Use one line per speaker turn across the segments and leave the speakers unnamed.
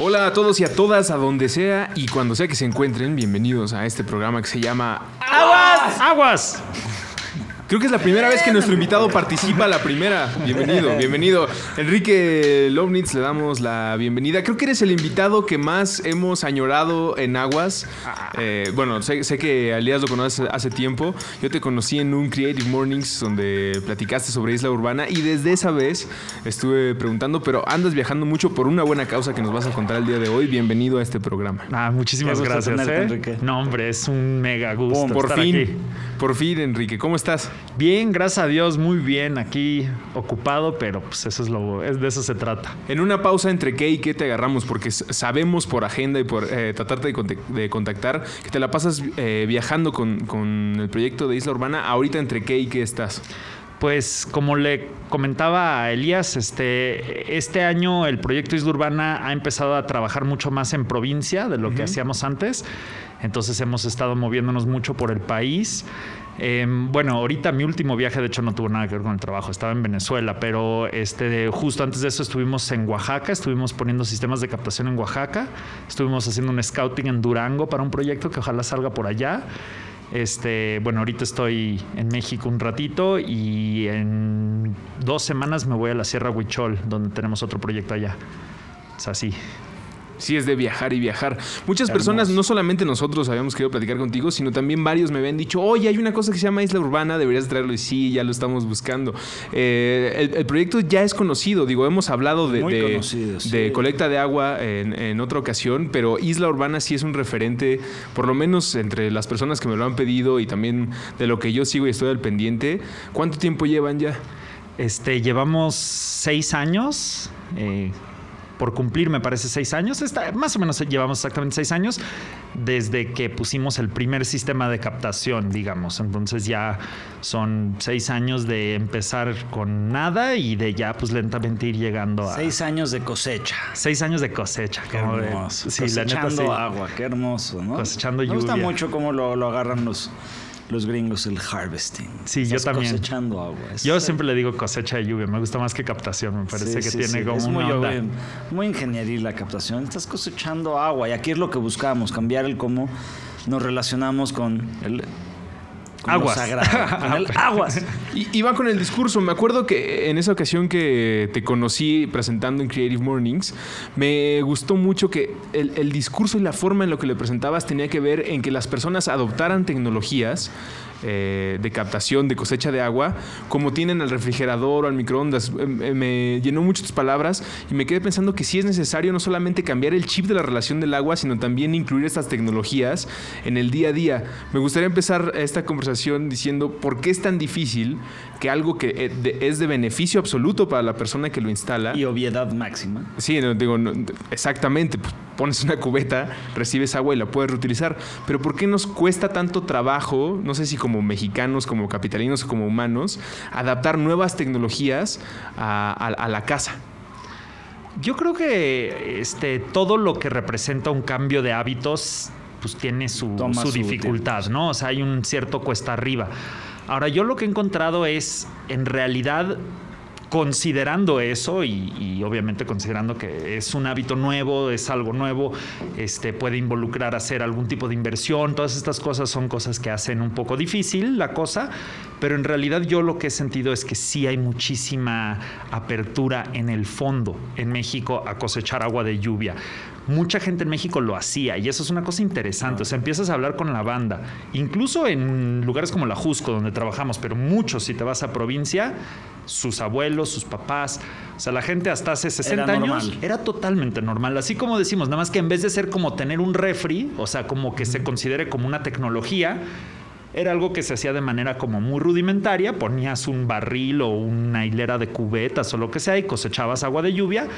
Hola a todos y a todas, a donde sea y cuando sea que se encuentren, bienvenidos a este programa que se llama
¡Aguas! ¡Aguas!
Creo que es la primera vez que nuestro invitado participa, la primera. Bienvenido, bienvenido. Enrique Lovnitz, le damos la bienvenida. Creo que eres el invitado que más hemos añorado en Aguas. Eh, bueno, sé, que Alias lo conoces hace tiempo. Yo te conocí en un Creative Mornings donde platicaste sobre Isla Urbana y desde esa vez estuve preguntando, pero andas viajando mucho por una buena causa que nos vas a contar el día de hoy. Bienvenido a este programa.
Ah, muchísimas gracias, ¿eh? Enrique. No, hombre, es un mega gusto.
por fin, por fin, Enrique, ¿cómo estás?
Bien, gracias a Dios, muy bien. Aquí ocupado, pero pues eso es lo, es de eso se trata.
En una pausa entre qué y qué te agarramos, porque sabemos por agenda y por eh, tratarte de, contactar que te la pasas eh, viajando con, con el proyecto de Isla Urbana. Ahorita entre qué y qué estás.
Pues como le comentaba a Elías, este, este año el proyecto Isla Urbana ha empezado a trabajar mucho más en provincia de lo que hacíamos antes. Entonces hemos estado moviéndonos mucho por el país. Em, bueno, ahorita mi último viaje, de hecho, no tuvo nada que ver con el trabajo, estaba en Venezuela, pero este, justo antes de eso estuvimos en Oaxaca, estuvimos poniendo sistemas de captación en Oaxaca, estuvimos haciendo un scouting en Durango para un proyecto que ojalá salga por allá. Este, bueno, ahorita estoy en México un ratito y en dos semanas me voy a la Sierra Huichol, donde tenemos otro proyecto allá. Es así
sí es de viajar y viajar. Muchas personas, no solamente nosotros habíamos querido platicar contigo, sino también varios me habían dicho, oye, hay una cosa que se llama Isla Urbana, deberías traerlo. Y sí, ya lo estamos buscando. Eh, el, proyecto ya es conocido, digo, hemos hablado de, de, colecta de agua en, otra ocasión, pero Isla Urbana sí es un referente, por lo menos entre las personas que me lo han pedido y también de lo que yo sigo y estoy al pendiente. ¿Cuánto tiempo llevan ya?
Este, llevamos seis años. Eh, por cumplir, me parece, seis años. Está, más o menos llevamos exactamente seis años desde que pusimos el primer sistema de captación, digamos. Entonces ya son seis años de empezar con nada y de ya pues lentamente ir llegando a...
Seis años de cosecha.
Seis años de cosecha.
Qué hermoso. Sí, Cosechando agua, qué hermoso, ¿no?
Cosechando lluvia.
Me gusta mucho cómo lo, lo agarran los los gringos el harvesting.
Sí, yo también.
Cosechando agua.
yo siempre le digo cosecha de lluvia. Me gusta más que captación. Me parece que tiene como es
muy,
onda.
muy ingenieril la captación. Estás cosechando agua y aquí es lo que buscamos, cambiar el cómo nos relacionamos con el
aguas.
aguas.
Y, va con el discurso. Me acuerdo que en esa ocasión que te conocí presentando en Creative Mornings, me gustó mucho que el, el discurso y la forma en lo que le presentabas tenía que ver en que las personas adoptaran tecnologías eh, de captación, de cosecha de agua, como tienen al refrigerador o al microondas. Em, em, me llenó mucho tus palabras y me quedé pensando que sí es necesario no solamente cambiar el chip de la relación del agua, sino también incluir estas tecnologías en el día a día. Me gustaría empezar esta conversación diciendo por qué es tan difícil que algo que eh, es de beneficio absoluto para la persona que lo instala.
Y obviedad máxima.
Sí, digo, exactamente. Pues, pones una cubeta, recibes agua y la puedes reutilizar. Pero ¿por qué nos cuesta tanto trabajo, no sé si como mexicanos, como capitalinos, como humanos, adaptar nuevas tecnologías a, la casa.
Yo creo que este, todo lo que representa un cambio de hábitos pues tiene su, su dificultad, ¿no? O sea, hay un cierto cuesta arriba. Ahora, yo lo que he encontrado es, en realidad, considerando eso y, obviamente considerando que es un hábito nuevo, es algo nuevo, este, puede involucrar hacer algún tipo de inversión, todas estas cosas son cosas que hacen un poco difícil la cosa, pero en realidad yo lo que he sentido es que sí hay muchísima apertura en el fondo en México a cosechar agua de lluvia mucha gente en México lo hacía y eso es una cosa interesante. O sea, empiezas a hablar con la banda, incluso en lugares como la Jusco, donde trabajamos, pero muchos, si te vas a provincia, sus abuelos, sus papás, o sea, la gente hasta hace 60 años era totalmente normal. Así como decimos, nada más que en vez de ser como tener un refri, o sea, como que se considere como una tecnología, era algo que se hacía de manera como muy rudimentaria, ponías un barril o una hilera de cubetas o lo que sea y cosechabas agua de lluvia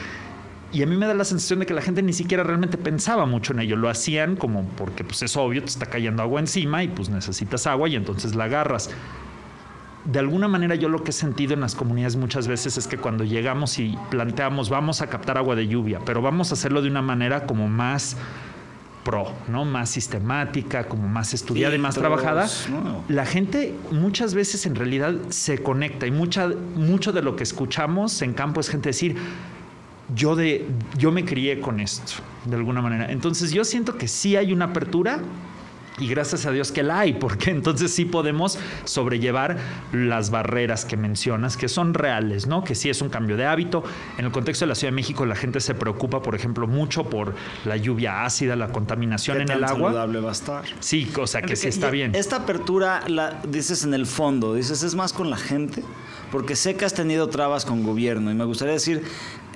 y a mí me da la sensación de que la gente ni siquiera realmente pensaba mucho en ello. Lo hacían como porque pues es obvio, te está cayendo agua encima y pues necesitas agua y entonces la agarras. De alguna manera yo lo que he sentido en las comunidades muchas veces es que cuando llegamos y planteamos vamos a captar agua de lluvia, pero vamos a hacerlo de una manera como más pro, ¿no? Más sistemática, como más estudiada y más trabajada. La gente muchas veces en realidad se conecta y mucha, mucho de lo que escuchamos en campo es gente decir, yo, de, yo me crié con esto, de alguna manera. Entonces yo siento que sí hay una apertura y gracias a Dios que la hay, porque entonces sí podemos sobrellevar las barreras que mencionas, que son reales, ¿no? Que sí es un cambio de hábito. En el contexto de la Ciudad de México, la gente se preocupa, por ejemplo, mucho por la lluvia ácida, la contaminación en el agua.
saludable va a estar.
Sí, o sea que sí está bien.
Esta apertura, la dices en el fondo, dices, es más con la gente, porque sé que has tenido trabas con gobierno y me gustaría decir,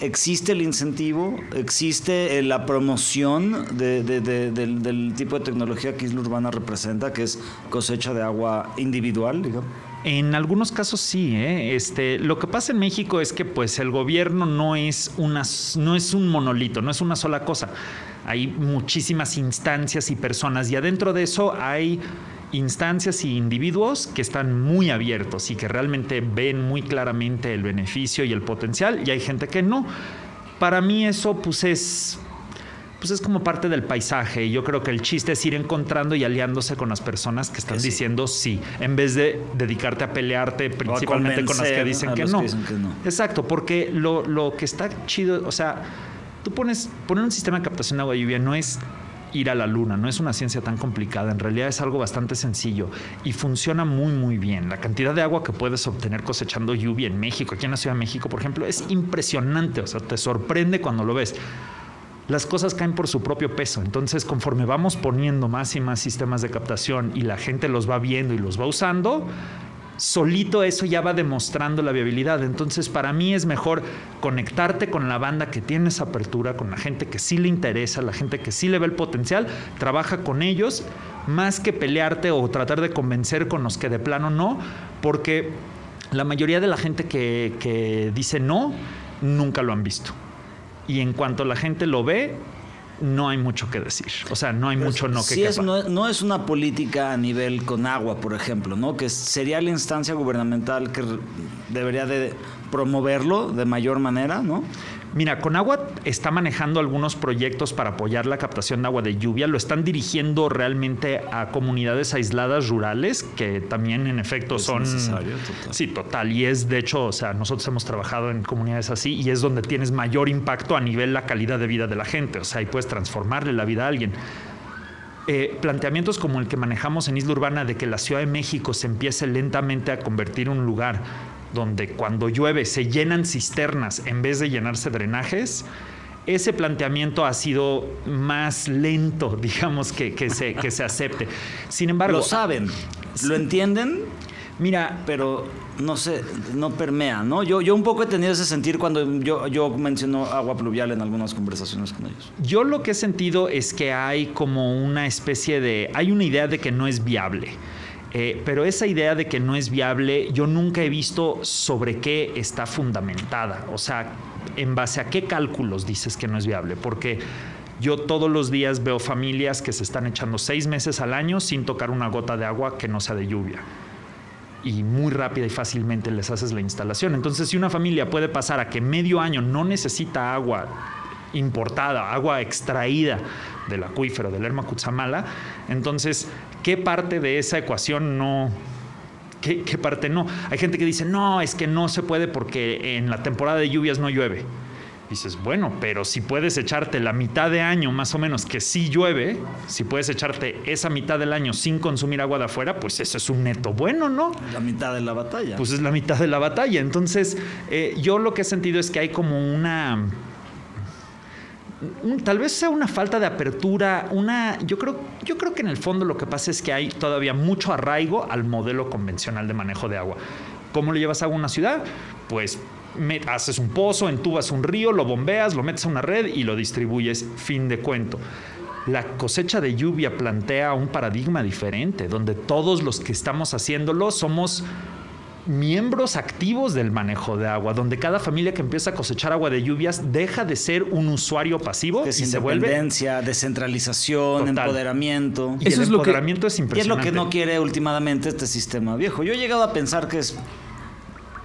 existe el incentivo, existe eh, la promoción del, tipo de tecnología que Isla Urbana representa, que es cosecha de agua individual, digamos.
En algunos casos sí, ¿eh? este, lo que pasa en México es que pues el gobierno no es, una, no es un monolito, no es una sola cosa. Hay muchísimas instancias y personas y adentro de eso hay instancias y individuos que están muy abiertos y que realmente ven muy claramente el beneficio y el potencial y hay gente que no. Para mí eso pues es pues es como parte del paisaje. Y yo creo que el chiste es ir encontrando y aliándose con las personas que están diciendo sí, en vez de dedicarte a pelearte principalmente con las que dicen, que, no. Exacto, porque lo, lo, que está chido, o sea, tú pones, poner un sistema de captación de agua lluvia no es ir a la luna, no es una ciencia tan complicada, en realidad es algo bastante sencillo y funciona muy muy bien. La cantidad de agua que puedes obtener cosechando lluvia en México, aquí en la Ciudad de México, por ejemplo, es impresionante, o sea, te sorprende cuando lo ves. Las cosas caen por su propio peso, entonces conforme vamos poniendo más y más sistemas de captación y la gente los va viendo y los va usando, solito eso ya va demostrando la viabilidad. Entonces, para mí es mejor conectarte con la banda que tiene esa apertura, con la gente que sí le interesa, la gente que sí le ve el potencial, trabaja con ellos, más que pelearte o tratar de convencer con los que de plano no, porque la mayoría de la gente que, que dice no, nunca lo han visto. Y en cuanto la gente lo ve, no hay mucho que decir. O sea, no hay mucho no que
sí es, no, es una política a nivel con agua, por ejemplo, ¿no? Que sería la instancia gubernamental que debería de promoverlo de mayor manera, ¿no?
Mira, Conagua está manejando algunos proyectos para apoyar la captación de agua de lluvia. Lo están dirigiendo realmente a comunidades aisladas rurales, que también en efecto son...
Necesario, total.
Sí, total. Y es, de hecho, o sea, nosotros hemos trabajado en comunidades así y es donde tienes mayor impacto a nivel la calidad de vida de la gente. O sea, ahí puedes transformarle la vida a alguien. Eh, planteamientos como el que manejamos en Isla Urbana de que la Ciudad de México se empiece lentamente a convertir en un lugar donde cuando llueve se llenan cisternas en vez de llenarse drenajes, ese planteamiento ha sido más lento, digamos, que, que, se, que se acepte. Sin embargo...
Lo saben, lo entienden,
Mira,
pero no sé, no permea, ¿no? Yo, yo un poco he tenido ese sentir cuando yo, yo menciono agua pluvial en algunas conversaciones con ellos.
Yo lo que he sentido es que hay como una especie de, hay una idea de que no es viable. Eh, pero esa idea de que no es viable, yo nunca he visto sobre qué está fundamentada. O sea, en base a qué cálculos dices que no es viable. Porque yo todos los días veo familias que se están echando seis meses al año sin tocar una gota de agua que no sea de lluvia. Y muy rápida y fácilmente les haces la instalación. Entonces, si una familia puede pasar a que medio año no necesita agua importada, agua extraída del acuífero del Lerma Cutzamala, entonces ¿qué parte de esa ecuación no, ¿Qué, ¿qué, parte no? Hay gente que dice, no, es que no se puede porque en la temporada de lluvias no llueve. dices, bueno, pero si puedes echarte la mitad de año más o menos que sí llueve, si puedes echarte esa mitad del año sin consumir agua de afuera, pues eso es un neto bueno, ¿no?
La mitad de la batalla.
Pues es la mitad de la batalla. Entonces, eh, yo lo que he sentido es que hay como una tal vez sea una falta de apertura, una, yo creo, yo creo que en el fondo lo que pasa es que hay todavía mucho arraigo al modelo convencional de manejo de agua. ¿Cómo le llevas agua a una ciudad? Pues haces un pozo, entubas un río, lo bombeas, lo metes a una red y lo distribuyes, fin de cuento. la cosecha de lluvia plantea un paradigma diferente, donde todos los que estamos haciéndolo somos miembros activos del manejo de agua, donde cada familia que empieza a cosechar agua de lluvias deja de ser un usuario pasivo y se vuelve
descentralización, empoderamiento.
Y Eso el es empoderamiento lo que, es impresionante.
Y es lo que no quiere últimamente este sistema viejo. Yo he llegado a pensar que es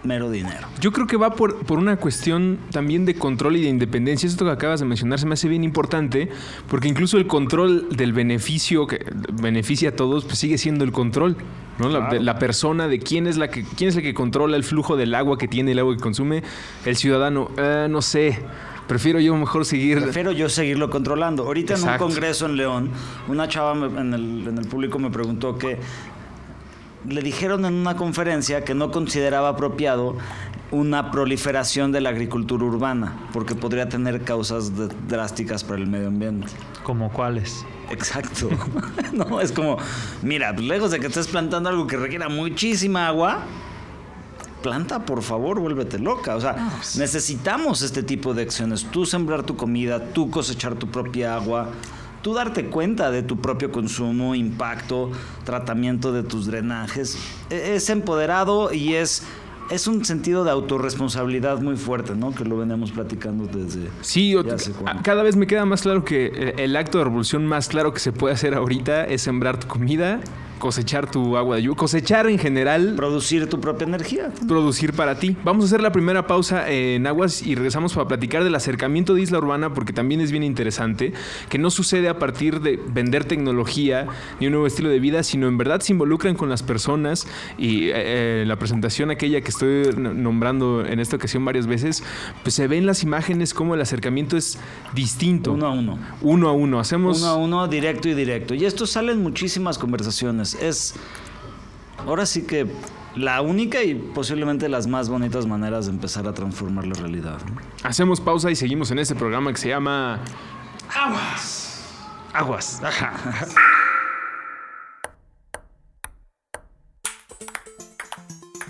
mero dinero.
Yo creo que va por, por una cuestión también de control y de independencia. Esto que acabas de mencionar se me hace bien importante, porque incluso el control del beneficio que beneficia a todos, pues sigue siendo el control. ¿no? La, persona de quién es la que quién es el que controla el flujo del agua que tiene el agua que consume el ciudadano eh, no sé prefiero yo mejor seguir
prefiero yo seguirlo controlando ahorita en un congreso en León una chava en el, en el público me preguntó que le dijeron en una conferencia que no consideraba apropiado una proliferación de la agricultura urbana, porque podría tener causas drásticas para el medio ambiente.
¿Como cuáles?
Exacto. no, es como, mira, lejos de que estés plantando algo que requiera muchísima agua, planta, por favor, vuélvete loca. O sea, pues. necesitamos este tipo de acciones. Tú sembrar tu comida, tú cosechar tu propia agua tú darte cuenta de tu propio consumo, impacto, tratamiento de tus drenajes, e-, es empoderado y es es un sentido de autorresponsabilidad muy fuerte, ¿no? Que lo venimos platicando desde.
Sí, cada vez me queda más claro que eh, el acto de revolución más claro que se puede hacer ahorita es sembrar tu comida cosechar tu agua de lluvia, cosechar en general.
Producir tu propia energía.
Producir para ti. Vamos a hacer la primera pausa en Aguas y regresamos para platicar del acercamiento de Isla Urbana porque también es bien interesante, que no sucede a partir de vender tecnología ni un nuevo estilo de vida, sino en verdad se involucran con las personas y eh, eh, la presentación aquella que estoy nombrando en esta ocasión varias veces, pues se ven las imágenes como el acercamiento es distinto.
Uno a uno.
Uno a uno. Hacemos...
Uno a uno, directo y directo. Y esto salen muchísimas conversaciones es, ahora sí que la única y posiblemente las más bonitas maneras de empezar a transformar la realidad.
Hacemos pausa y seguimos en este programa que se llama Aguas.
Aguas.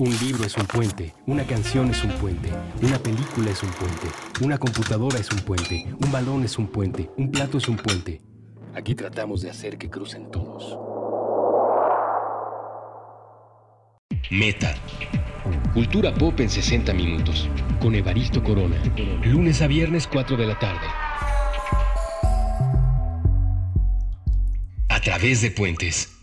Un libro es un puente, una canción es un puente, una película es un puente, una computadora es un puente, un balón es un puente, un plato es un puente. Aquí tratamos de hacer que crucen todos. Meta. Cultura pop en 60 minutos. Con Evaristo Corona. Lunes a viernes 4 de la tarde. A través de puentes.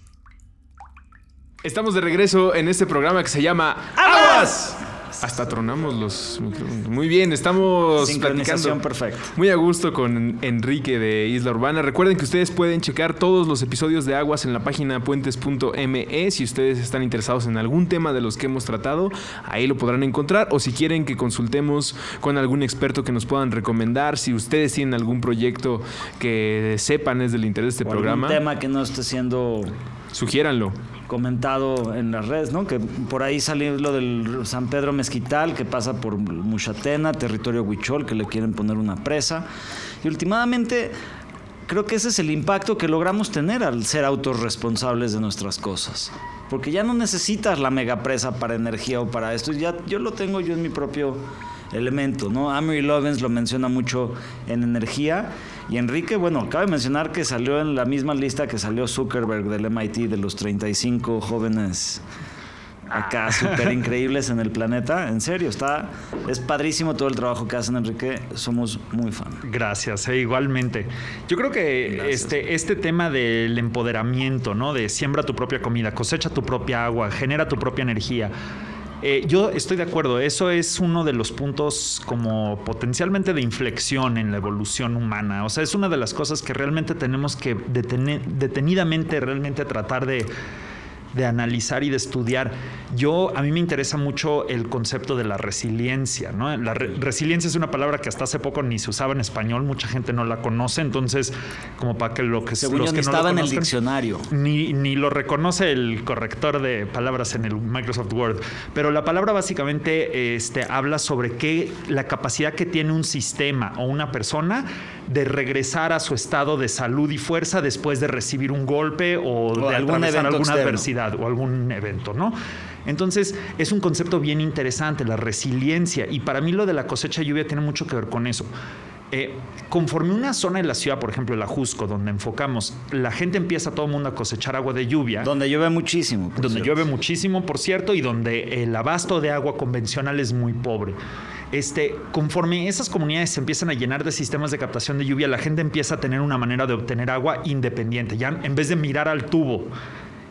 Estamos de regreso en este programa que se llama ¡Aguas! Hasta tronamos los Muy bien, estamos
platicando perfecta.
muy a gusto con Enrique de Isla Urbana. Recuerden que ustedes pueden checar todos los episodios de Aguas en la página puentes.me. Si ustedes están interesados en algún tema de los que hemos tratado, ahí lo podrán encontrar. O si quieren que consultemos con algún experto que nos puedan recomendar, si ustedes tienen algún proyecto que sepan es del interés de este programa.
Un tema que no esté siendo
Sugiéranlo.
Comentado en las redes. Que por ahí salió lo del San Pedro Mezquital, que pasa por Muchatena, territorio Huichol, que le quieren poner una presa. Y últimamente creo que ese es el impacto que logramos tener al ser autorresponsables de nuestras cosas. Porque ya no necesitas la megapresa para energía o para esto. Ya yo lo tengo yo en mi propio elemento, ¿no? Amory Lovens lo menciona mucho en energía y Enrique, bueno, cabe mencionar que salió en la misma lista que salió Zuckerberg del MIT de los 35 jóvenes acá súper increíbles en el planeta. En serio, está es padrísimo todo el trabajo que hacen, Enrique. Somos muy fan.
Gracias, e igualmente. Yo creo que este, este tema del empoderamiento, ¿no? De siembra tu propia comida, cosecha tu propia agua, genera tu propia energía eh, yo estoy de acuerdo, eso es uno de los puntos como potencialmente de inflexión en la evolución humana. O sea, es una de las cosas que realmente tenemos que detenidamente realmente tratar de, de analizar y de estudiar. Yo, a mí me interesa mucho el concepto de la resiliencia, ¿no? La resiliencia es una palabra que hasta hace poco ni se usaba en español, mucha gente no la conoce, entonces, como para que lo que,
Según los que no estaba en el diccionario.
Ni, ni lo reconoce el corrector de palabras en el Microsoft Word, pero la palabra básicamente este, habla sobre qué, la capacidad que tiene un sistema o una persona de regresar a su estado de salud y fuerza después de recibir un golpe o, de alguna adversidad o algún evento, ¿no? Entonces, es un concepto bien interesante, la resiliencia. Y para mí lo de la cosecha lluvia tiene mucho que ver con eso. Eh, conforme una zona de la ciudad, por ejemplo el Ajusco, donde enfocamos, la gente empieza todo el mundo a cosechar agua de lluvia.
Donde llueve muchísimo.
Donde llueve muchísimo, por cierto, y donde el abasto de agua convencional es muy pobre. Este, conforme esas comunidades se empiezan a llenar de sistemas de captación de lluvia, la gente empieza a tener una manera de obtener agua independiente. Ya en vez de mirar al tubo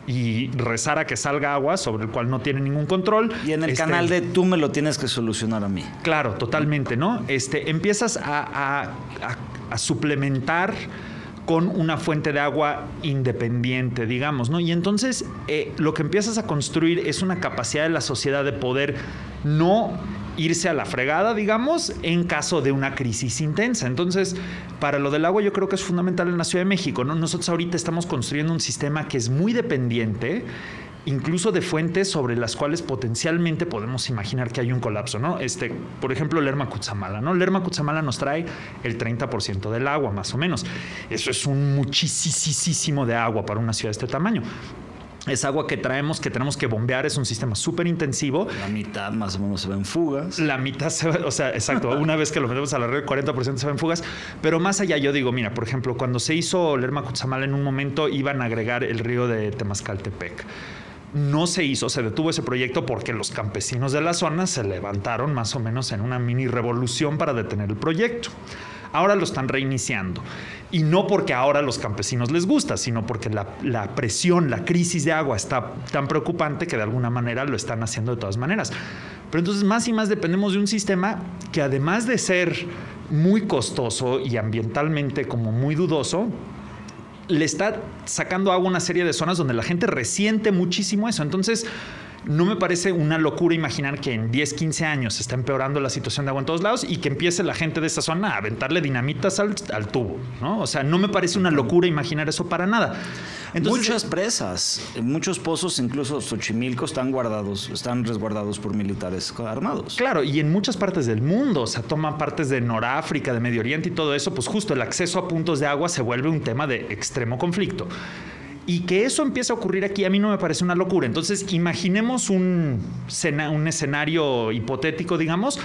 y rezar a que salga agua sobre el cual no tiene ningún control.
Y en el este, canal de tú me lo tienes que solucionar a mí.
Claro, totalmente, ¿no? Este, empiezas a, suplementar con una fuente de agua independiente, digamos, ¿no? Y entonces eh, lo que empiezas a construir es una capacidad de la sociedad de poder no irse a la fregada, digamos, en caso de una crisis intensa. Entonces, para lo del agua yo creo que es fundamental en la Ciudad de México. ¿no? Nosotros ahorita estamos construyendo un sistema que es muy dependiente incluso de fuentes sobre las cuales potencialmente podemos imaginar que hay un colapso, ¿no? Este, por ejemplo, Lerma Cutzamala, ¿no? Lerma Cutzamala nos trae el 30% del agua, más o menos. Eso es un muchísimo de agua para una ciudad de este tamaño es agua que traemos, que tenemos que bombear, es un sistema súper intensivo.
La mitad más o menos se ven fugas.
La mitad se va, o sea, exacto, una vez que lo metemos a la red, 40% se ven fugas. Pero más allá, yo digo, mira, por ejemplo, cuando se hizo Lerma Cutzamala, en un momento iban a agregar el río de Temascaltepec. No se hizo, se detuvo ese proyecto porque los campesinos de la zona se levantaron más o menos en una mini revolución para detener el proyecto. Ahora lo están reiniciando. Y no porque ahora a los campesinos les gusta, sino porque la, presión, la crisis de agua está tan preocupante que de alguna manera lo están haciendo de todas maneras. Pero entonces más y más dependemos de un sistema que además de ser muy costoso y ambientalmente como muy dudoso, le está sacando agua a una serie de zonas donde la gente resiente muchísimo eso. Entonces, no me parece una locura imaginar que en 10, 15 años se está empeorando la situación de agua en todos lados y que empiece la gente de esa zona a aventarle dinamitas al, tubo, ¿no? O sea, no me parece una locura imaginar eso para nada.
Muchas presas, muchos pozos, incluso Xochimilco, están guardados, están resguardados por militares armados.
Claro, y en muchas partes del mundo, o sea, toman partes de Noráfrica, de Medio Oriente y todo eso, pues justo el acceso a puntos de agua se vuelve un tema de extremo conflicto. Y que eso empiece a ocurrir aquí a mí no me parece una locura. Entonces, imaginemos un, un escenario hipotético, digamos,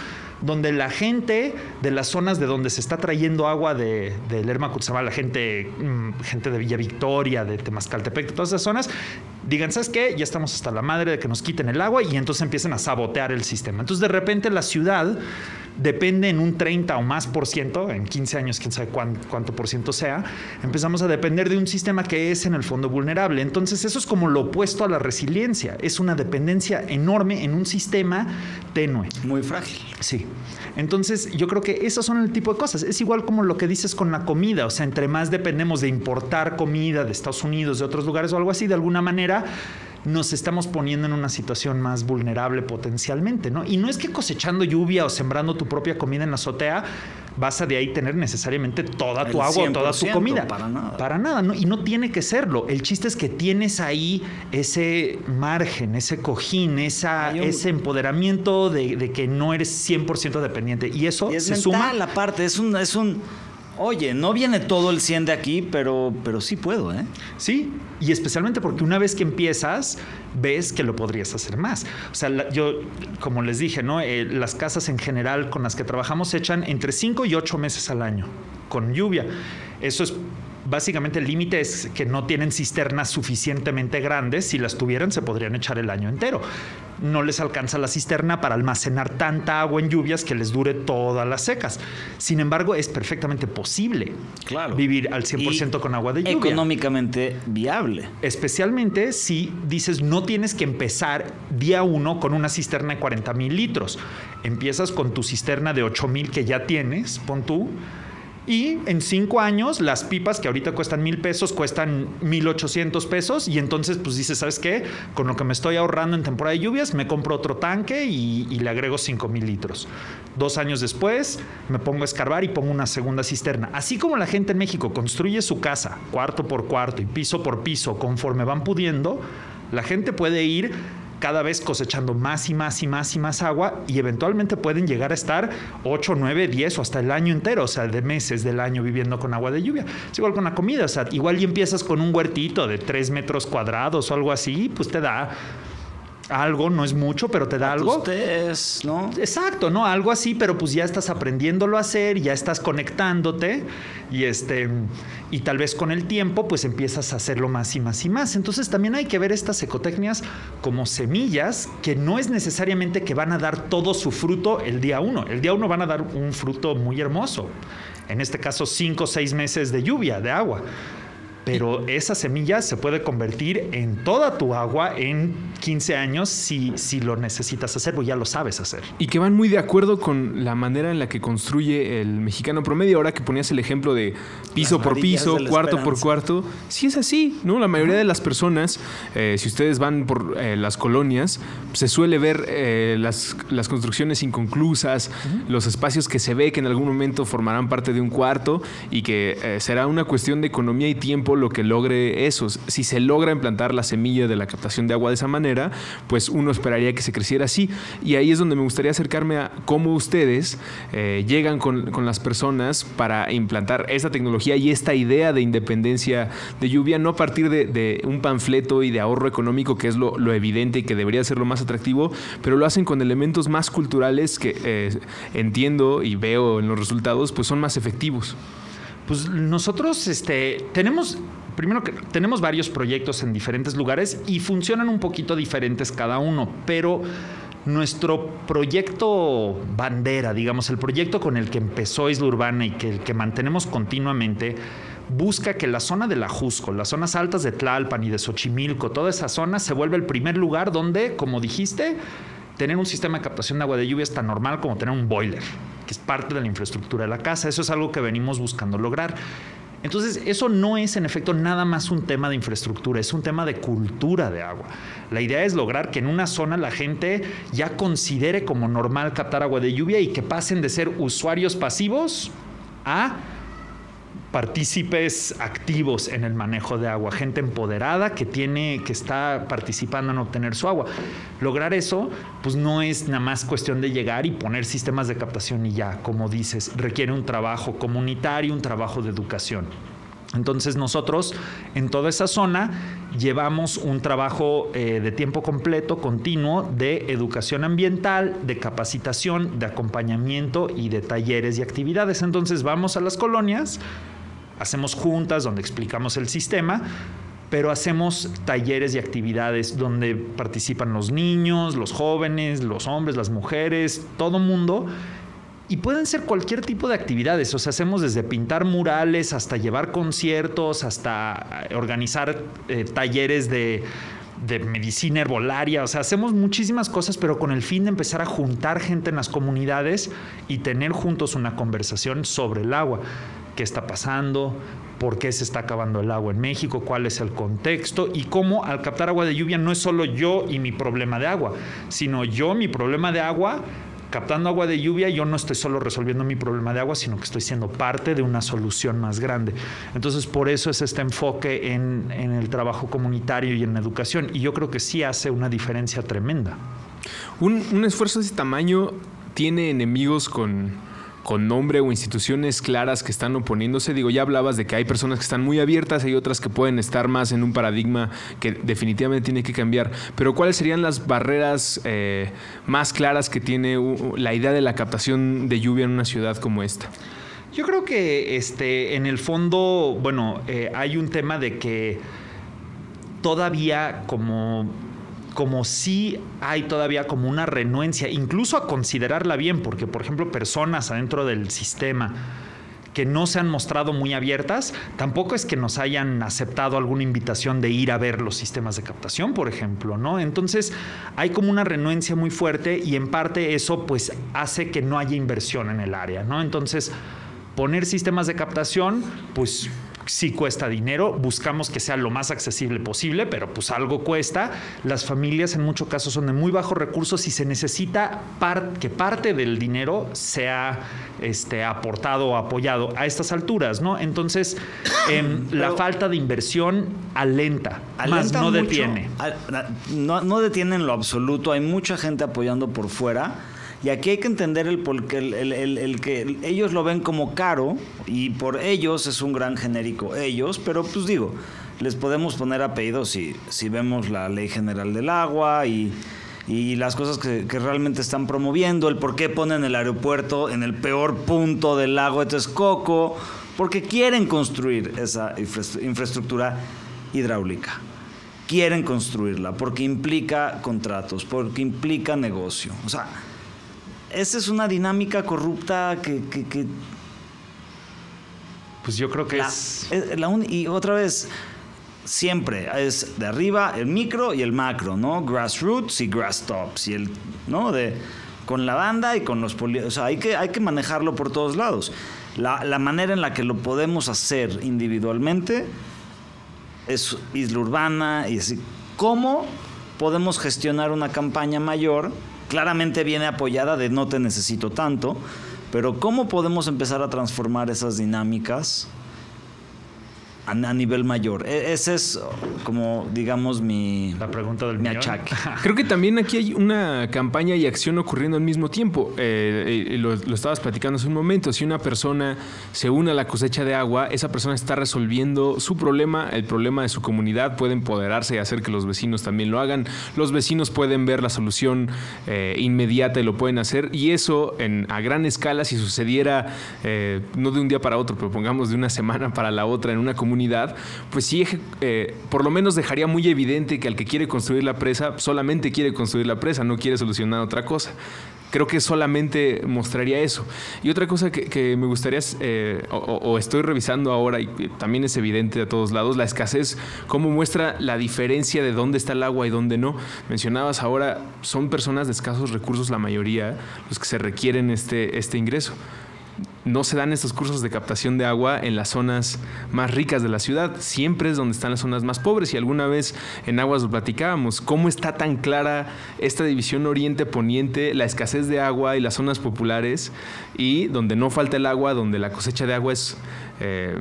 donde la gente de las zonas de donde se está trayendo agua de, de Lerma Cutzamala, la gente, mm, gente de Villa Victoria, de Temascaltepec, de todas esas zonas, digan, ¿sabes qué? Ya estamos hasta la madre de que nos quiten el agua y entonces empiecen a sabotear el sistema. Entonces, de repente la ciudad depende en un 30 o más por ciento, en 15 años, quién sabe cuánto, por ciento sea, empezamos a depender de un sistema que es en el fondo vulnerable. Entonces eso es como lo opuesto a la resiliencia, es una dependencia enorme en un sistema tenue.
Muy frágil.
Sí. Entonces yo creo que esos son el tipo de cosas. Es igual como lo que dices con la comida, o sea, entre más dependemos de importar comida de Estados Unidos, de otros lugares o algo así, de alguna manera nos estamos poniendo en una situación más vulnerable potencialmente, ¿no? Y no es que cosechando lluvia o sembrando tu propia comida en la azotea vas a de ahí tener necesariamente toda tu agua o toda tu comida.
Para nada.
Para nada, ¿no? Y no tiene que serlo. El chiste es que tienes ahí ese margen, ese cojín, esa, ese empoderamiento de, que no eres 100% dependiente. Y eso
es
se
mental,
suma.
la parte, es un, es un Oye, no viene todo el 100 de aquí, pero, pero sí puedo, ¿eh?
Sí, y especialmente porque una vez que empiezas, ves que lo podrías hacer más. O sea, yo, como les dije, ¿no? Eh, las casas en general con las que trabajamos echan entre 5 y 8 meses al año, con lluvia. Eso es básicamente el límite es que no tienen cisternas suficientemente grandes. Si las tuvieran, se podrían echar el año entero. No les alcanza la cisterna para almacenar tanta agua en lluvias que les dure todas las secas. Sin embargo, es perfectamente posible vivir al 100% con agua de lluvia.
Económicamente viable.
Especialmente si dices no tienes que empezar día uno con una cisterna de 40 mil litros. Empiezas con tu cisterna de 8 mil que ya tienes, pon tú Y en cinco años, las pipas que ahorita cuestan mil pesos, cuestan mil ochocientos pesos. Y entonces, pues dices, ¿sabes qué? Con lo que me estoy ahorrando en temporada de lluvias, me compro otro tanque y, y le agrego cinco mil litros. Dos años después, me pongo a escarbar y pongo una segunda cisterna. Así como la gente en México construye su casa, cuarto por cuarto y piso por piso, conforme van pudiendo, la gente puede ir cada vez cosechando más y más y más y más agua y eventualmente pueden llegar a estar 8, 9, 10 o hasta el año entero, o sea, de meses del año viviendo con agua de lluvia. Es igual con la comida, o sea, igual y empiezas con un huertito de 3 metros cuadrados o algo así, pues te da algo, no es mucho, pero te da algo.
Ustedes, ¿no?
Exacto, ¿no? Algo así, pero pues ya estás aprendiéndolo a hacer, ya estás conectándote y este y tal vez con el tiempo pues empiezas a hacerlo más y más y más. Entonces también hay que ver estas ecotecnias como semillas que no es necesariamente que van a dar todo su fruto el día uno. El día uno van a dar un fruto muy hermoso. En este caso, cinco o seis meses de lluvia, de agua pero esa semilla se puede convertir en toda tu agua en 15 años si, si lo necesitas hacer o ya lo sabes hacer.
Y que van muy de acuerdo con la manera en la que construye el mexicano promedio. Ahora que ponías el ejemplo de piso por piso, cuarto por cuarto, sí es así, ¿no? La mayoría de las personas, eh, si ustedes van por eh, las colonias, se suele ver eh, las, las, construcciones inconclusas, los espacios que se ve que en algún momento formarán parte de un cuarto y que será una cuestión de economía y tiempo lo que logre eso. Si se logra implantar la semilla de la captación de agua de esa manera, pues uno esperaría que se creciera así. Y ahí es donde me gustaría acercarme a cómo ustedes eh, llegan con, las personas para implantar esta tecnología y esta idea de independencia de lluvia, no a partir de, un panfleto y de ahorro económico, que es lo, evidente y que debería ser lo más atractivo, pero lo hacen con elementos más culturales que eh, entiendo y veo en los resultados, pues son más efectivos.
Pues nosotros este, tenemos, primero que tenemos varios proyectos en diferentes lugares y funcionan un poquito diferentes cada uno, pero nuestro proyecto bandera, digamos, el proyecto con el que empezó Isla Urbana y que el que mantenemos continuamente, busca que la zona de la Jusco, las zonas altas de Tlalpan y de Xochimilco, toda esa zona se vuelva el primer lugar donde, como dijiste, tener un sistema de captación de agua de lluvia es tan normal como tener un boiler, que es parte de la infraestructura de la casa. Eso es algo que venimos buscando lograr. Entonces, eso no es en efecto nada más un tema de infraestructura, es un tema de cultura de agua. La idea es lograr que en una zona la gente ya considere como normal captar agua de lluvia y que pasen de ser usuarios pasivos a partícipes activos en el manejo de agua, gente empoderada que tiene, que está participando en obtener su agua. Lograr eso, pues no es nada más cuestión de llegar y poner sistemas de captación y ya, como dices, requiere un trabajo comunitario, un trabajo de educación. Entonces nosotros en toda esa zona llevamos un trabajo eh, de tiempo completo, continuo, de educación ambiental, de capacitación, de acompañamiento y de talleres y actividades. Entonces vamos a las colonias, hacemos juntas donde explicamos el sistema, pero hacemos talleres y actividades donde participan los niños, los jóvenes, los hombres, las mujeres, todo mundo. Y pueden ser cualquier tipo de actividades, o sea, hacemos desde pintar murales hasta llevar conciertos, hasta eh, organizar eh, talleres de, de medicina herbolaria, o sea, hacemos muchísimas cosas, pero con el fin de empezar a juntar gente en las comunidades y tener juntos una conversación sobre el agua. Qué está pasando, por qué se está acabando el agua en México, cuál es el contexto y cómo al captar agua de lluvia no es solo yo y mi problema de agua, sino yo, mi problema de agua, captando agua de lluvia, yo no estoy solo resolviendo mi problema de agua, sino que estoy siendo parte de una solución más grande. Entonces, por eso es este enfoque en, el trabajo comunitario y en la educación. Y yo creo que sí hace una diferencia tremenda.
Un, un esfuerzo de ese tamaño tiene enemigos con con nombre o instituciones claras que están oponiéndose? Digo, ya hablabas de que hay personas que están muy abiertas, y otras que pueden estar más en un paradigma que definitivamente tiene que cambiar, pero ¿cuáles serían las barreras eh, más claras que tiene la idea de la captación de lluvia en una ciudad como esta?
Yo creo que este, en el fondo, bueno, eh, hay un tema de que todavía como como si hay todavía como una renuencia, incluso a considerarla bien, porque por ejemplo personas adentro del sistema que no se han mostrado muy abiertas, tampoco es que nos hayan aceptado alguna invitación de ir a ver los sistemas de captación, por ejemplo, ¿no? Entonces hay como una renuencia muy fuerte y en parte eso pues hace que no haya inversión en el área, ¿no? Entonces Poner sistemas de captación, pues sí cuesta dinero, buscamos que sea lo más accesible posible, pero pues algo cuesta. Las familias en muchos casos son de muy bajos recursos y se necesita que parte del dinero sea este, aportado o apoyado a estas alturas, ¿no? Entonces, em, la falta de inversión alenta, alenta más no detiene.
No, no detiene en lo absoluto, hay mucha gente apoyando por fuera y aquí hay que entender el, porque el, que ellos lo ven como caro y por ellos es un gran genérico ellos, pero pues digo, les podemos poner apellidos si, vemos la ley general del agua y, las cosas que, realmente están promoviendo, el por qué ponen el aeropuerto en el peor punto del lago de Texcoco, porque quieren construir esa infraestructura hidráulica. Quieren construirla porque implica contratos, porque implica negocio. O sea, esa es una dinámica corrupta que...
pues yo creo que es...
y otra vez, siempre es de arriba el micro y el macro, ¿no? Grassroots y grass tops y el, ¿no? De, con la banda y con los poli o sea, hay que, hay que manejarlo por todos lados. La, la, manera en la que lo podemos hacer individualmente es isla urbana y así. ¿Cómo podemos gestionar una campaña mayor claramente viene apoyada de no te necesito tanto, pero ¿cómo podemos empezar a transformar esas dinámicas a, nivel mayor. E, ese es como, digamos, mi,
La pregunta del mi achaque.
Creo que también aquí hay una campaña y acción ocurriendo al mismo tiempo. Eh, eh, lo, estabas platicando hace un momento. Si una persona se une a la cosecha de agua, esa persona está resolviendo su problema, el problema de su comunidad, puede empoderarse y hacer que los vecinos también lo hagan. Los vecinos pueden ver la solución eh, inmediata y lo pueden hacer. Y eso en, a gran escala, si sucediera no de un día para otro, pero pongamos de una semana para la otra en una comunidad, pues sí, eh, por lo menos dejaría muy evidente que al que quiere construir la presa solamente quiere construir la presa, no quiere solucionar otra cosa. Creo que solamente mostraría eso. Y otra cosa que, me gustaría, eh, o, estoy revisando ahora, y también es evidente a todos lados, la escasez, cómo muestra la diferencia de dónde está el agua y dónde no. Mencionabas ahora, son personas de escasos recursos la mayoría los que se requieren este, este ingreso no se dan estos cursos de captación de agua en las zonas más ricas de la ciudad, siempre es donde están las zonas más pobres. Y alguna vez en Aguas lo platicábamos, cómo está tan clara esta división oriente-poniente, la escasez de agua y las zonas populares y donde no falta el agua, donde la cosecha de agua es... Eh,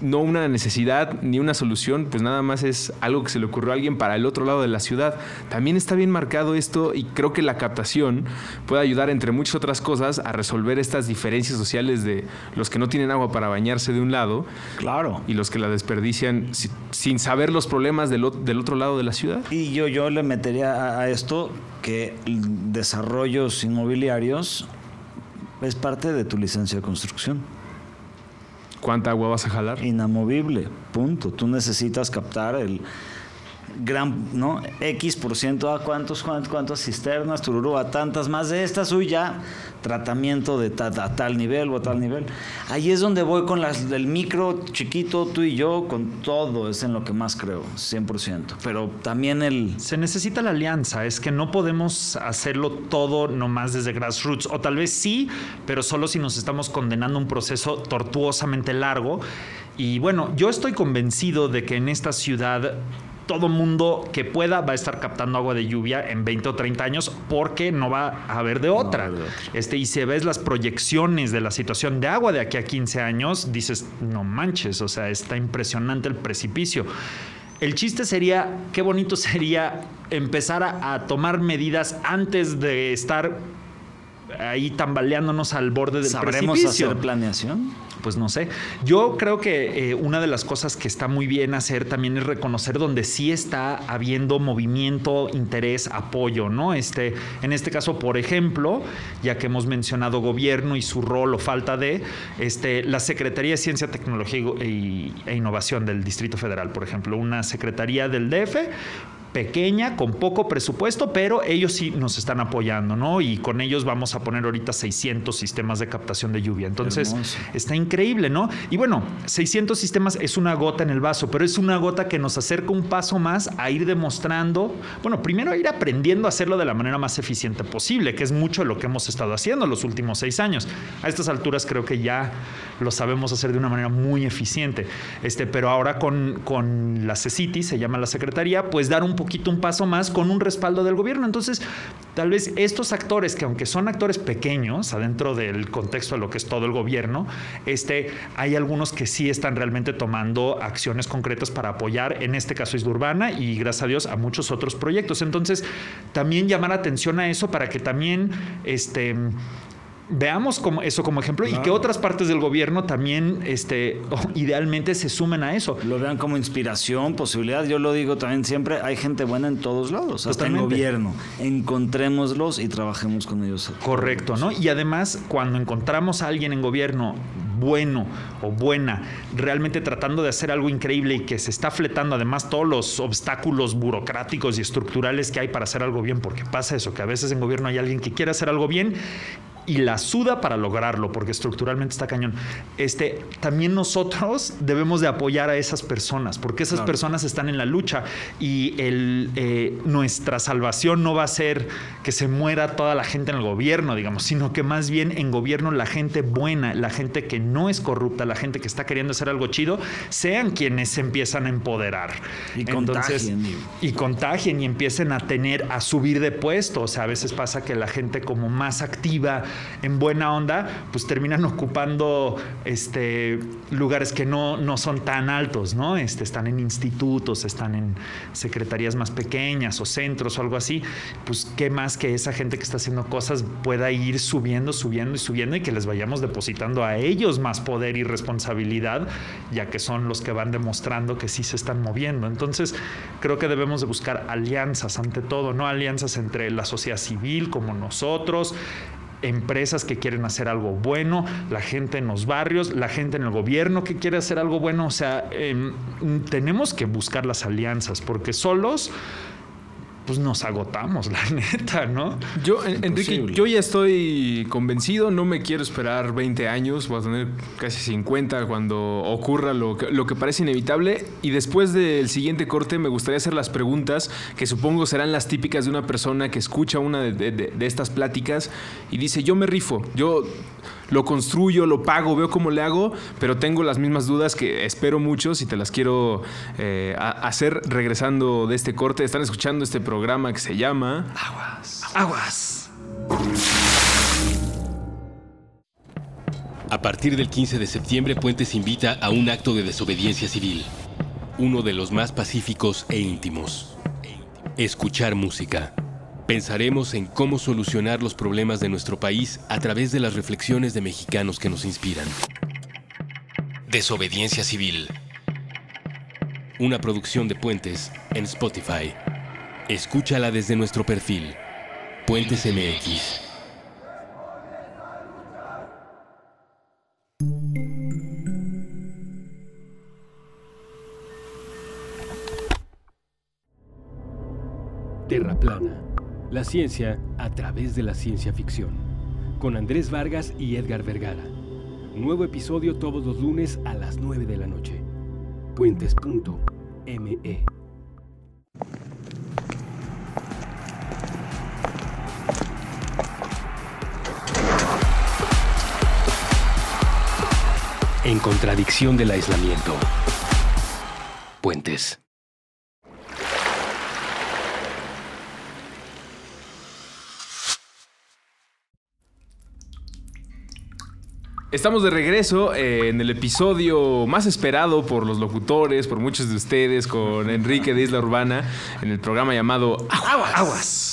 no una necesidad ni una solución, pues nada más es algo que se le ocurrió a alguien para el otro lado de la ciudad. También está bien marcado esto y creo que la captación puede ayudar, entre muchas otras cosas, a resolver estas diferencias sociales de los que no tienen agua para bañarse de un lado
claro.
y los que la desperdician sin saber los problemas del, otro lado de la ciudad.
Y yo, yo le metería a esto que desarrollos inmobiliarios es parte de tu licencia de construcción.
¿Cuánta agua vas a jalar?
Inamovible, punto. Tú necesitas captar el gran, ¿no? X por ciento a cuántos, cuántas cisternas, tururú, a tantas más de estas, uy, ya tratamiento de a tal nivel o a tal nivel. Ahí es donde voy con las, el micro chiquito, tú y yo, con todo, es en lo que más creo, 100%. Pero también el...
Se necesita la alianza, es que no podemos hacerlo todo nomás desde grassroots, o tal vez sí, pero solo si nos estamos condenando a un proceso tortuosamente largo. Y bueno, yo estoy convencido de que en esta ciudad todo mundo que pueda va a estar captando agua de lluvia en 20 o 30 años porque no va a haber de otra. Este, y si ves las proyecciones de la situación de agua de aquí a 15 años, dices, no manches, o sea, está impresionante el precipicio. El chiste sería, qué bonito sería empezar a, tomar medidas antes de estar ahí tambaleándonos al borde del
¿Sabremos
precipicio.
hacer planeación?
pues no sé. Yo creo que eh, una de las cosas que está muy bien hacer también es reconocer donde sí está habiendo movimiento, interés, apoyo, ¿no? Este, en este caso, por ejemplo, ya que hemos mencionado gobierno y su rol o falta de, este, la Secretaría de Ciencia, Tecnología e Innovación del Distrito Federal, por ejemplo, una secretaría del DF pequeña, con poco presupuesto, pero ellos sí nos están apoyando, ¿no? Y con ellos vamos a poner ahorita 600 sistemas de captación de lluvia. Entonces, está increíble, ¿no? Y bueno, 600 sistemas es una gota en el vaso, pero es una gota que nos acerca un paso más a ir demostrando, bueno, primero a ir aprendiendo a hacerlo de la manera más eficiente posible, que es mucho lo que hemos estado haciendo los últimos seis años. A estas alturas creo que ya lo sabemos hacer de una manera muy eficiente. Este, pero ahora con, con la CECITI, se llama la Secretaría, pues dar un poquito un paso más con un respaldo del gobierno. Entonces, tal vez estos actores, que aunque son actores pequeños, adentro del contexto de lo que es todo el gobierno, este, hay algunos que sí están realmente tomando acciones concretas para apoyar, en este caso Isla Urbana y gracias a Dios a muchos otros proyectos. Entonces, también llamar atención a eso para que también este, veamos como eso como ejemplo y que otras partes del gobierno también este, idealmente se sumen a eso.
Lo vean como inspiración, posibilidad. Yo lo digo también siempre, hay gente buena en todos lados, hasta en el gobierno. Encontrémoslos y trabajemos con ellos.
Correcto, ¿no? Y además, cuando encontramos a alguien en gobierno bueno o buena, realmente tratando de hacer algo increíble y que se está fletando además todos los obstáculos burocráticos y estructurales que hay para hacer algo bien, porque pasa eso, que a veces en gobierno hay alguien que quiere hacer algo bien y la suda para lograrlo, porque estructuralmente está cañón. Este, también nosotros debemos de apoyar a esas personas, porque esas personas están en la lucha y el, eh, nuestra salvación no va a ser que se muera toda la gente en el gobierno, digamos, sino que más bien en gobierno la gente buena, la gente que no es corrupta, la gente que está queriendo hacer algo chido, sean quienes se empiezan a empoderar.
Y contagien.
Y contagien y empiecen a tener, a subir de puesto. O sea, a veces pasa que la gente como más activa, en buena onda, pues terminan ocupando este, lugares que no, no son tan altos, ¿no? Este, están en institutos, están en secretarías más pequeñas o centros o algo así. Pues qué más que esa gente que está haciendo cosas pueda ir subiendo, subiendo y subiendo y que les vayamos depositando a ellos más poder y responsabilidad, ya que son los que van demostrando que sí se están moviendo. Entonces, creo que debemos de buscar alianzas ante todo, no alianzas entre la sociedad civil como nosotros, empresas que quieren hacer algo bueno, la gente en los barrios, la gente en el gobierno que quiere hacer algo bueno. O sea, em, tenemos que buscar las alianzas porque solos pues nos agotamos, la neta, ¿no?
Yo, Enrique, yo ya estoy convencido, no me quiero esperar 20 años, voy a tener casi 50 cuando ocurra lo que, lo que parece inevitable. Y después del siguiente corte me gustaría hacer las preguntas que supongo serán las típicas de una persona que escucha una de, de estas pláticas y dice, yo me rifo, yo lo construyo, lo pago, veo cómo le hago, pero tengo las mismas dudas que espero muchos y te las quiero eh, hacer regresando de este corte. Están escuchando este programa que se llama
Aguas. Aguas.
A partir del 15 de septiembre, Puentes invita a un acto de desobediencia civil, uno de los más pacíficos e íntimos. Escuchar música. Pensaremos en cómo solucionar los problemas de nuestro país a través de las reflexiones de mexicanos que nos inspiran. Desobediencia Civil. Una producción de Puentes en Spotify. Escúchala desde nuestro perfil. Puentes MX. Terra plana. La ciencia a través de la ciencia ficción. Con Andrés Vargas y Edgar Vergara. Nuevo episodio todos los lunes a las 9 de la noche. Puentes.me. En contradicción del aislamiento. Puentes.
Estamos de regreso eh, en el episodio más esperado por los locutores, por muchos de ustedes, con Enrique de Isla Urbana, en el programa llamado Aguas. Aguas.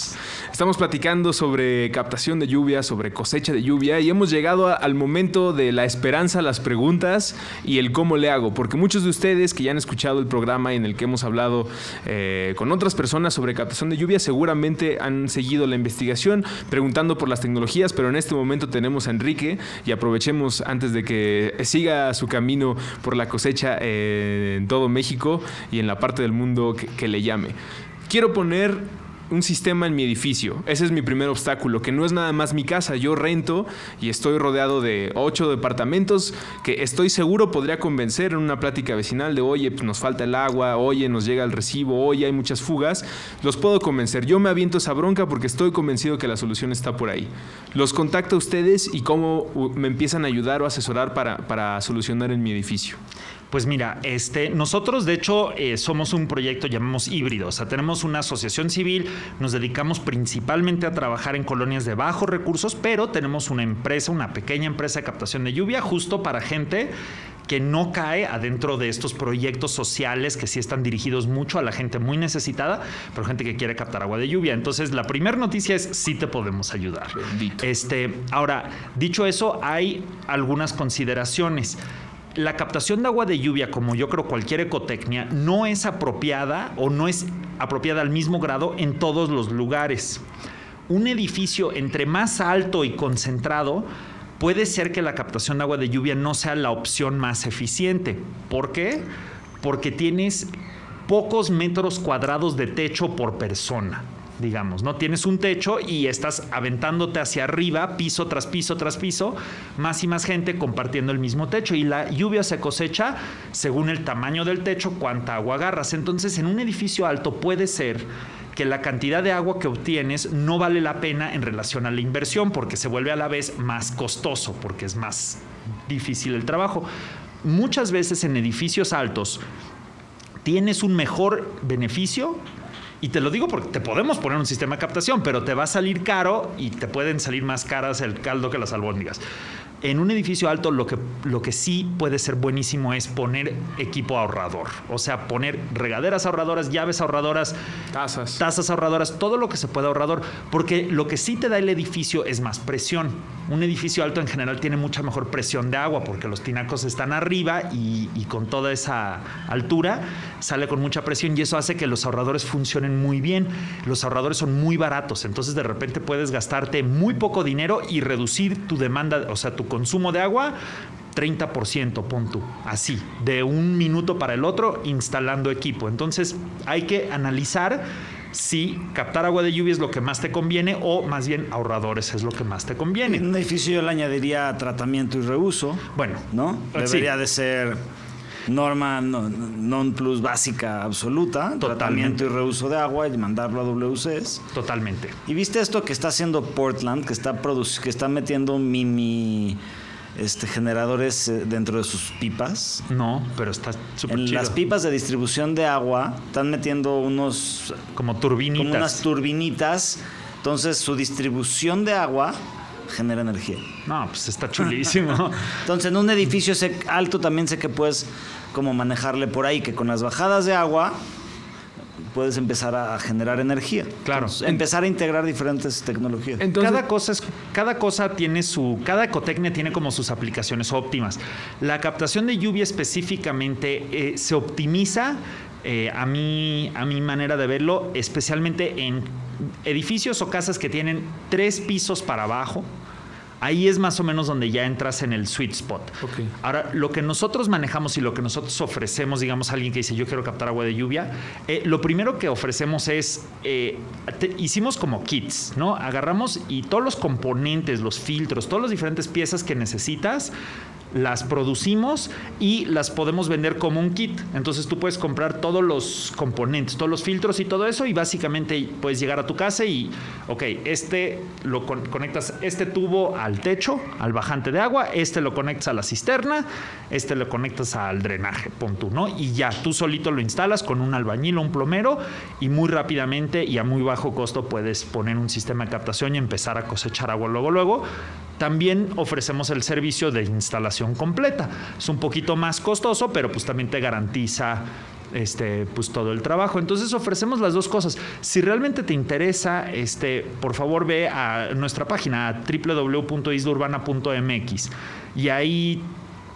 Estamos platicando sobre captación de lluvia, sobre cosecha de lluvia y hemos llegado al momento de la esperanza, las preguntas y el cómo le hago. Porque muchos de ustedes que ya han escuchado el programa en el que hemos hablado eh, con otras personas sobre captación de lluvia seguramente han seguido la investigación preguntando por las tecnologías, pero en este momento tenemos a Enrique y aprovechemos antes de que siga su camino por la cosecha en todo México y en la parte del mundo que le llame. quiero poner un sistema en mi edificio. Ese es mi primer obstáculo, que no es nada más mi casa. Yo rento y estoy rodeado de ocho departamentos que estoy seguro podría convencer en una plática vecinal de, oye, pues nos falta el agua, oye, nos llega el recibo, oye, hay muchas fugas. Los puedo convencer. Yo me aviento esa bronca porque estoy convencido que la solución está por ahí. Los contacto a ustedes y cómo me empiezan a ayudar o asesorar para, para solucionar en mi edificio.
Pues mira, este, nosotros de hecho eh, somos un proyecto llamamos híbrido, o sea, tenemos una asociación civil, nos dedicamos principalmente a trabajar en colonias de bajos recursos, pero tenemos una empresa, una pequeña empresa de captación de lluvia justo para gente que no cae adentro de estos proyectos sociales que sí están dirigidos mucho a la gente muy necesitada, pero gente que quiere captar agua de lluvia. Entonces, la primera noticia es sí te podemos ayudar. Este, ahora, dicho eso, hay algunas consideraciones la captación de agua de lluvia, como yo creo cualquier ecotecnia, no es apropiada o no es apropiada al mismo grado en todos los lugares. Un edificio entre más alto y concentrado, puede ser que la captación de agua de lluvia no sea la opción más eficiente. ¿Por qué? Porque tienes pocos metros cuadrados de techo por persona digamos, ¿no? Tienes un techo y estás aventándote hacia arriba, piso tras piso tras piso, más y más gente compartiendo el mismo techo y la lluvia se cosecha según el tamaño del techo, cuánta agua agarras. Entonces, en un edificio alto puede ser que la cantidad de agua que obtienes no vale la pena en relación a la inversión porque se vuelve a la vez más costoso, porque es más difícil el trabajo. Muchas veces en edificios altos tienes un mejor beneficio y te lo digo porque te podemos poner un sistema de captación, pero te va a salir caro y te pueden salir más caras el caldo que las albóndigas. En un edificio alto lo que, lo que sí puede ser buenísimo es poner equipo ahorrador. O sea, poner regaderas ahorradoras, llaves ahorradoras,
tazas.
Tazas ahorradoras, todo lo que se pueda ahorrador. Porque lo que sí te da el edificio es más presión. Un edificio alto en general tiene mucha mejor presión de agua porque los tinacos están arriba y, y con toda esa altura sale con mucha presión y eso hace que los ahorradores funcionen muy bien. Los ahorradores son muy baratos, entonces de repente puedes gastarte muy poco dinero y reducir tu demanda, o sea, tu consumo de agua 30%, pon tú, así, de un minuto para el otro instalando equipo. Entonces hay que analizar si captar agua de lluvia es lo que más te conviene o más bien ahorradores es lo que más te conviene.
En un edificio yo le añadiría tratamiento y reuso.
Bueno,
¿no? Debería de ser norma non plus básica absoluta, tratamiento y reuso de agua y mandarlo a WCs.
Totalmente.
¿Y viste esto que está haciendo Portland, que está, que está metiendo mini este, generadores eh, dentro de sus pipas?
No, pero está súper
En las pipas de distribución de agua están metiendo unos...
Como turbinitas.
Como unas turbinitas. Entonces su distribución de agua genera energía.
No, pues está chulísimo.
Entonces, en un edificio alto también sé que puedes como manejarle por ahí, que con las bajadas de agua puedes empezar a generar energía.
Claro.
empezar a integrar diferentes tecnologías.
Entonces, cada cosa es, cada cosa tiene su, cada ecotecnia tiene como sus aplicaciones óptimas. La captación de lluvia específicamente eh, se optimiza eh, a, mi, a mi manera de verlo, especialmente en edificios o casas que tienen tres pisos para abajo Ahí es más o menos donde ya entras en el sweet spot. Ahora, lo que nosotros manejamos y lo que nosotros ofrecemos, digamos, a alguien que dice yo quiero captar agua de lluvia, eh, lo primero que ofrecemos es, eh, hicimos como kits, ¿no? Agarramos y todos los componentes, los filtros, todas las diferentes piezas que necesitas, las producimos y las podemos vender como un kit. Entonces tú puedes comprar todos los componentes, todos los filtros y todo eso y básicamente puedes llegar a tu casa y, ok, este lo conectas, este tubo al techo, al bajante de agua, este lo conectas a la cisterna, este lo conectas al drenaje, punto, ¿no? Y ya, tú solito lo instalas con un albañil o un plomero y muy rápidamente y a muy bajo costo puedes poner un sistema de captación y empezar a cosechar agua luego, luego también ofrecemos el servicio de instalación completa. Es un poquito más costoso, pero pues también te garantiza este, pues todo el trabajo. Entonces ofrecemos las dos cosas. Si realmente te interesa, este, por favor ve a nuestra página www.islurbana.mx y ahí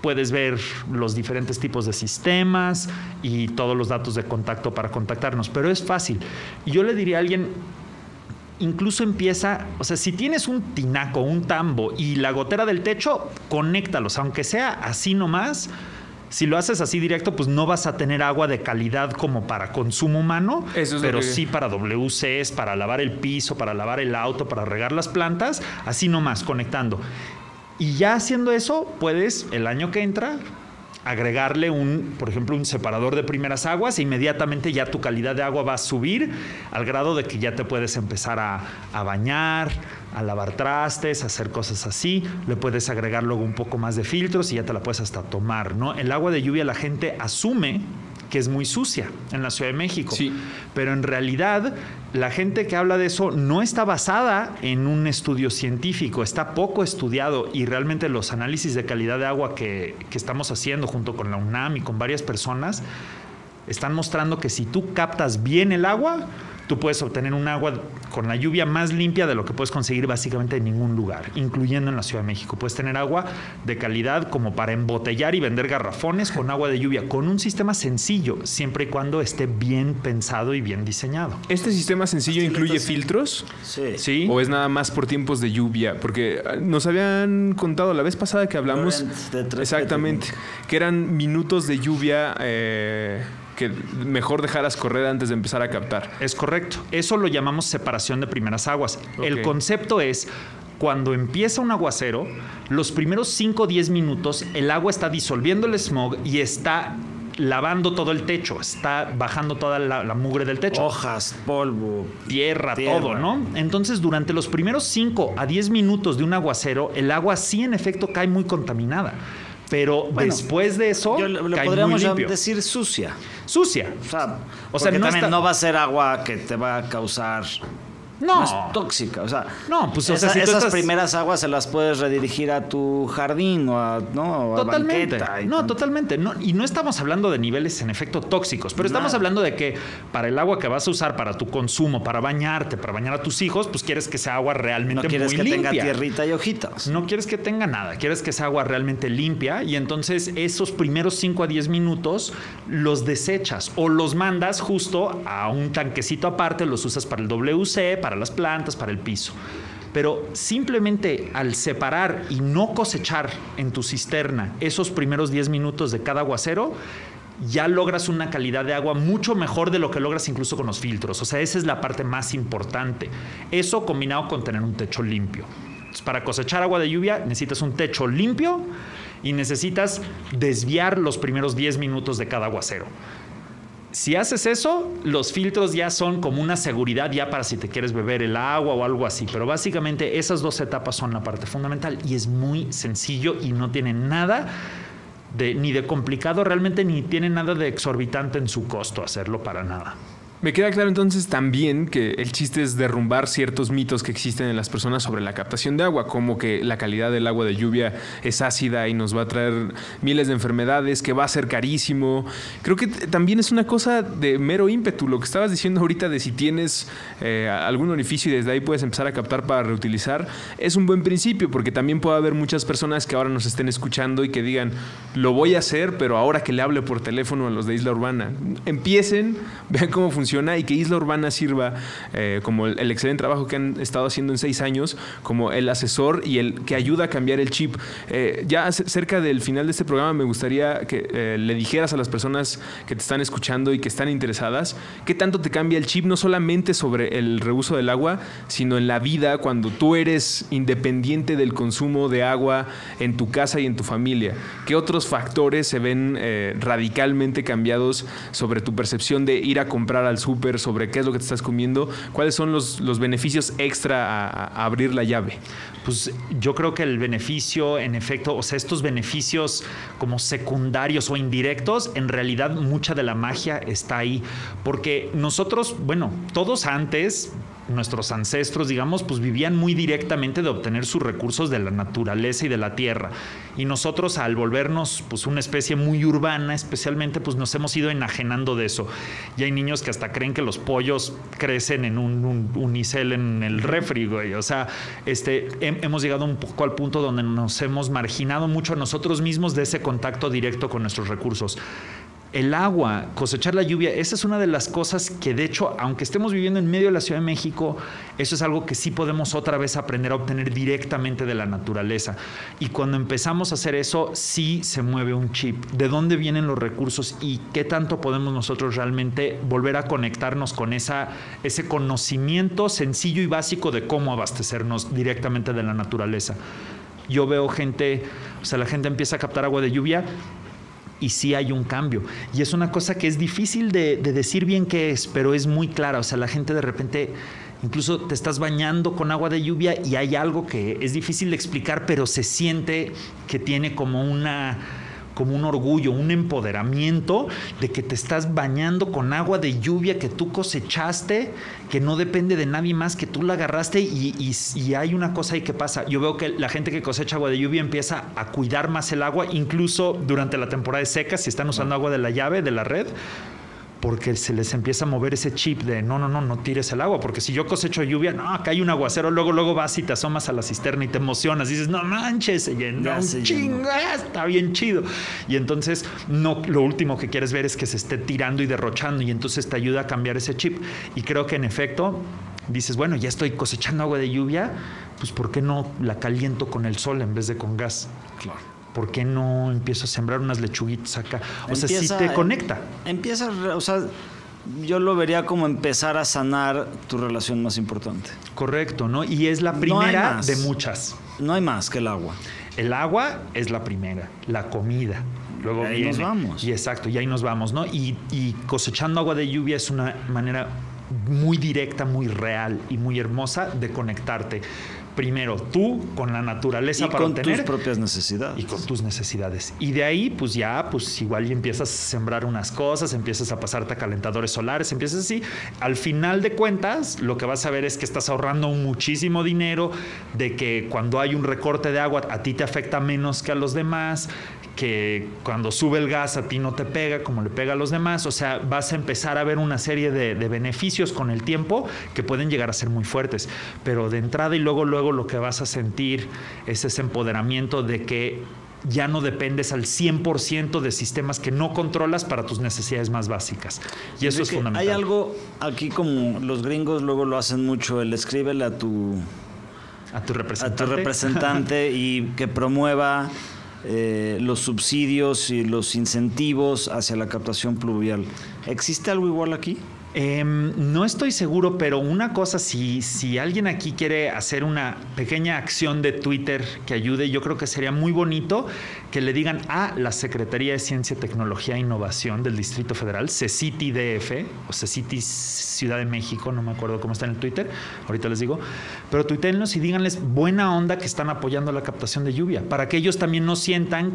puedes ver los diferentes tipos de sistemas y todos los datos de contacto para contactarnos. Pero es fácil. Yo le diría a alguien, incluso empieza, o sea, si tienes un tinaco, un tambo y la gotera del techo, conéctalos, aunque sea así nomás. Si lo haces así directo, pues no vas a tener agua de calidad como para consumo humano, pero sí para WCs, para lavar el piso, para lavar el auto, para regar las plantas, así nomás, conectando. Y ya haciendo eso, puedes el año que entra agregarle un, por ejemplo, un separador de primeras aguas e inmediatamente ya tu calidad de agua va a subir al grado de que ya te puedes empezar a, a bañar, a lavar trastes, a hacer cosas así. Le puedes agregar luego un poco más de filtros y ya te la puedes hasta tomar, ¿no? El agua de lluvia la gente asume que es muy sucia en la Ciudad de México.
Sí.
Pero en realidad la gente que habla de eso no está basada en un estudio científico, está poco estudiado y realmente los análisis de calidad de agua que, que estamos haciendo junto con la UNAM y con varias personas están mostrando que si tú captas bien el agua, tú puedes obtener un agua con la lluvia más limpia de lo que puedes conseguir básicamente en ningún lugar, incluyendo en la Ciudad de México. Puedes tener agua de calidad como para embotellar y vender garrafones con agua de lluvia, con un sistema sencillo, siempre y cuando esté bien pensado y bien diseñado.
¿Este sistema sencillo incluye filtros?
Sí.
¿Sí?
¿O es nada más por tiempos de lluvia? Porque ah, nos habían contado la vez pasada que hablamos...
Laurent de tres
Exactamente. Que eran minutos de lluvia eh, que mejor dejaras correr antes de empezar a captar.
Es correcto. Eso lo llamamos separación de primeras aguas. El concepto es cuando empieza un aguacero, los primeros 5 o 10 minutos el agua está disolviendo el smog y está lavando todo el techo, está bajando toda la, la mugre del techo.
Hojas, polvo.
Tierra,
Tierra.
todo, ¿no? Entonces, durante los primeros 5 a 10 minutos de un aguacero, el agua sí en efecto cae muy contaminada. Pero
Bueno,
después de eso,
Yo
cae
podríamos
muy
decir sucia.
Sucia.
O sea,
O sea, no
también
está-
no va a ser agua que te va a causar.
No.
es tóxica. O sea,
No, pues, o sea,
esa-
si tú
esas
estás-
primeras aguas se las puedes redirigir a tu jardín o a, ¿no? o
Totalmente.
y
No,
tal.
totalmente. No, y no estamos hablando de niveles en efecto tóxicos, pero estamos hablando de que para el agua que vas a usar para tu consumo, para bañarte, para bañar a tus hijos, pues quieres que sea agua realmente
No quieres
muy
que
limpia.
tenga tierrita y hojitas.
No quieres que tenga nada, quieres que sea agua realmente limpia y entonces esos primeros 5 a 10 minutos los desechas o los mandas justo a un tanquecito aparte, los usas para el WC, para las plantas, para el piso. Pero simplemente al separar y no cosechar en tu cisterna esos primeros 10 minutos de cada aguacero, ya logras una calidad de agua mucho mejor de lo que logras incluso con los filtros. O sea, esa es la parte más importante. Eso combinado con tener un techo limpio. Para cosechar agua de lluvia necesitas un techo limpio y necesitas desviar los primeros 10 minutos de cada aguacero. Si haces eso, los filtros ya son como una seguridad ya para si te quieres beber el agua o algo así. Pero básicamente esas dos etapas son la parte fundamental y es muy sencillo y no tiene nada de, ni de complicado realmente ni tiene nada de exorbitante en su costo hacerlo para nada.
Me queda claro entonces también que el chiste es derrumbar ciertos mitos que existen en las personas sobre la captación de agua, como que la calidad del agua de lluvia es ácida y nos va a traer miles de enfermedades, que va a ser carísimo. Creo que también es una cosa de mero ímpetu, lo que estabas diciendo ahorita de si tienes eh, algún orificio y desde ahí puedes empezar a captar para reutilizar, es un buen principio, porque también puede haber muchas personas que ahora nos estén escuchando y que digan, lo voy a hacer, pero ahora que le hable por teléfono a los de Isla Urbana. Empiecen, vean cómo funciona y que Isla Urbana sirva eh, como el, el excelente trabajo que han estado haciendo en seis años, como el asesor y el que ayuda a cambiar el chip. Eh, ya cerca del final de este programa me gustaría que eh, le dijeras a las personas que te están escuchando y que están interesadas, qué tanto te cambia el chip, no solamente sobre el reuso del agua, sino en la vida cuando tú eres independiente del consumo de agua en tu casa y en tu familia. ¿Qué otros factores se ven eh, radicalmente cambiados sobre tu percepción de ir a comprar al súper, sobre qué es lo que te estás comiendo? ¿Cuáles son los, los beneficios extra a, a abrir la llave?
Pues yo creo que el beneficio, en efecto, o sea, estos beneficios como secundarios o indirectos, en realidad mucha de la magia está ahí. Porque nosotros, bueno, todos antes, nuestros ancestros, digamos, pues vivían muy directamente de obtener sus recursos de la naturaleza y de la tierra. Y nosotros al volvernos pues una especie muy urbana, especialmente, pues nos hemos ido enajenando de eso. Y hay niños que hasta creen que los pollos crecen en un, un unicel en el refri, güey. O sea, este, hem- hemos llegado un poco al punto donde nos hemos marginado mucho a nosotros mismos de ese contacto directo con nuestros recursos. El agua, cosechar la lluvia, esa es una de las cosas que de hecho, aunque estemos viviendo en medio de la Ciudad de México, eso es algo que sí podemos otra vez aprender a obtener directamente de la naturaleza. Y cuando empezamos a hacer eso, sí se mueve un chip. ¿De dónde vienen los recursos y qué tanto podemos nosotros realmente volver a conectarnos con esa, ese conocimiento sencillo y básico de cómo abastecernos directamente de la naturaleza? Yo veo gente, o sea, la gente empieza a captar agua de lluvia y sí hay un cambio. Y es una cosa que es difícil de, decir bien qué es, pero es muy clara. O sea, la gente de repente incluso te estás bañando con agua de lluvia y hay algo que es difícil de explicar, pero se siente que tiene como una como un orgullo, un empoderamiento de que te estás bañando con agua de lluvia que tú cosechaste, que no depende de nadie más, que tú la agarraste y, hay una cosa ahí que pasa. Yo veo que la gente que cosecha agua de lluvia empieza a cuidar más el agua, incluso durante la temporada de seca, si están usando agua de la llave, de la red, porque se les empieza a mover ese chip de no, no, no, no tires el agua, porque si yo cosecho lluvia, no, acá hay un aguacero, luego, luego vas y te asomas a la cisterna y te emocionas, y dices, no manches, se llenó un chingo, está bien chido. Y entonces, no, lo último que quieres ver es que se esté tirando y derrochando, y entonces te ayuda a cambiar ese chip. Y creo que en efecto, dices, bueno, ya estoy cosechando agua de lluvia, pues ¿por qué no la caliento con el sol en vez de con gas? Claro. ¿Por qué no empiezo a sembrar unas lechuguitas acá? O sea, si te conecta.
Empieza, o sea, yo lo vería como empezar a sanar tu relación más importante.
Correcto, ¿no? Y es la primera de muchas.
No hay más que el agua.
El agua es la primera, la comida. Luego
y ahí nos vamos.
Y exacto, y ahí nos vamos, ¿no? Y, y cosechando agua de lluvia es una manera muy directa, muy real y muy hermosa de conectarte primero tú con la naturaleza
y
para
con tus propias necesidades.
y con tus necesidades. Y de ahí pues ya pues igual y empiezas a sembrar unas cosas empiezas a pasarte a calentadores solares empiezas así. Al final de cuentas lo que vas a ver es que estás ahorrando muchísimo dinero de que cuando hay un recorte de agua a ti te afecta menos que a los demás que cuando sube el gas a ti no te pega como le pega a los demás. O sea, vas a empezar a ver una serie de, beneficios con el tiempo que pueden llegar a ser muy fuertes. Pero de entrada y luego, luego lo que vas a sentir es ese empoderamiento de que ya no dependes al 100% de sistemas que no controlas para tus necesidades más básicas. Y eso es fundamental.
Hay algo aquí como los gringos luego lo hacen mucho, el escríbele a tu...
A tu representante.
A tu representante y que promueva eh, los subsidios y los incentivos hacia la captación pluvial. ¿Existe algo igual aquí?
Em, no estoy seguro, pero una cosa, si, si alguien aquí quiere hacer una pequeña acción de Twitter que ayude, yo creo que sería muy bonito que le digan a la Secretaría de Ciencia, Tecnología e Innovación del Distrito Federal, CECITI DF o CECITI Ciudad de México, no me acuerdo cómo está en el Twitter, ahorita les digo, pero tuítenlos y díganles buena onda que están apoyando la captación de lluvia, para que ellos también no sientan